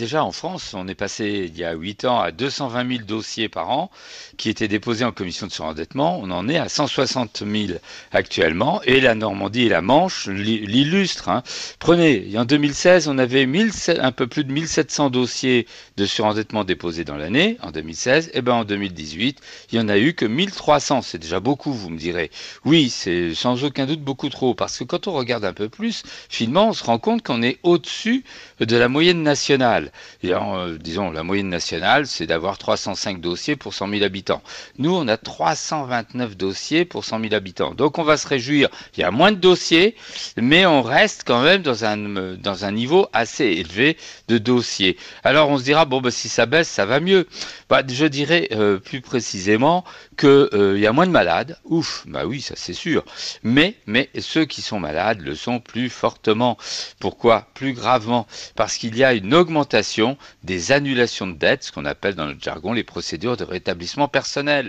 déjà en France, on est passé il y a 8 ans à 220 000 dossiers par an qui étaient déposés en commission de surendettement. On en est à 160 000 actuellement et la Normandie et la Manche l'illustrent. Hein. Prenez, en 2016, on avait un peu plus de 1700 dossiers de surendettement déposés dans l'année, en 2016. Et ben en 2018, il y en a eu que 1300. C'est déjà beaucoup, vous me direz. Oui, c'est sans aucun doute beaucoup trop parce que quand on regarde un peu plus, finalement, on se rend compte qu'on est au-dessus de la moyenne nationale. Euh, disons, la moyenne nationale, c'est d'avoir 305 dossiers pour 100 000 habitants. Nous, on a 329 dossiers pour 100 000 habitants. Donc, on va se réjouir. Il y a moins de dossiers, mais on reste quand même dans un, dans un niveau assez élevé de dossiers. Alors, on se dira, bon, bah, si ça baisse, ça va mieux. Bah, je dirais euh, plus précisément qu'il euh, y a moins de malades. Ouf, bah oui, ça c'est sûr. Mais, mais ceux qui sont malades le sont plus fortement. Pourquoi? Plus gravement Parce qu'il y a une augmentation des annulations de dettes, ce qu'on appelle dans notre jargon les procédures de rétablissement personnel.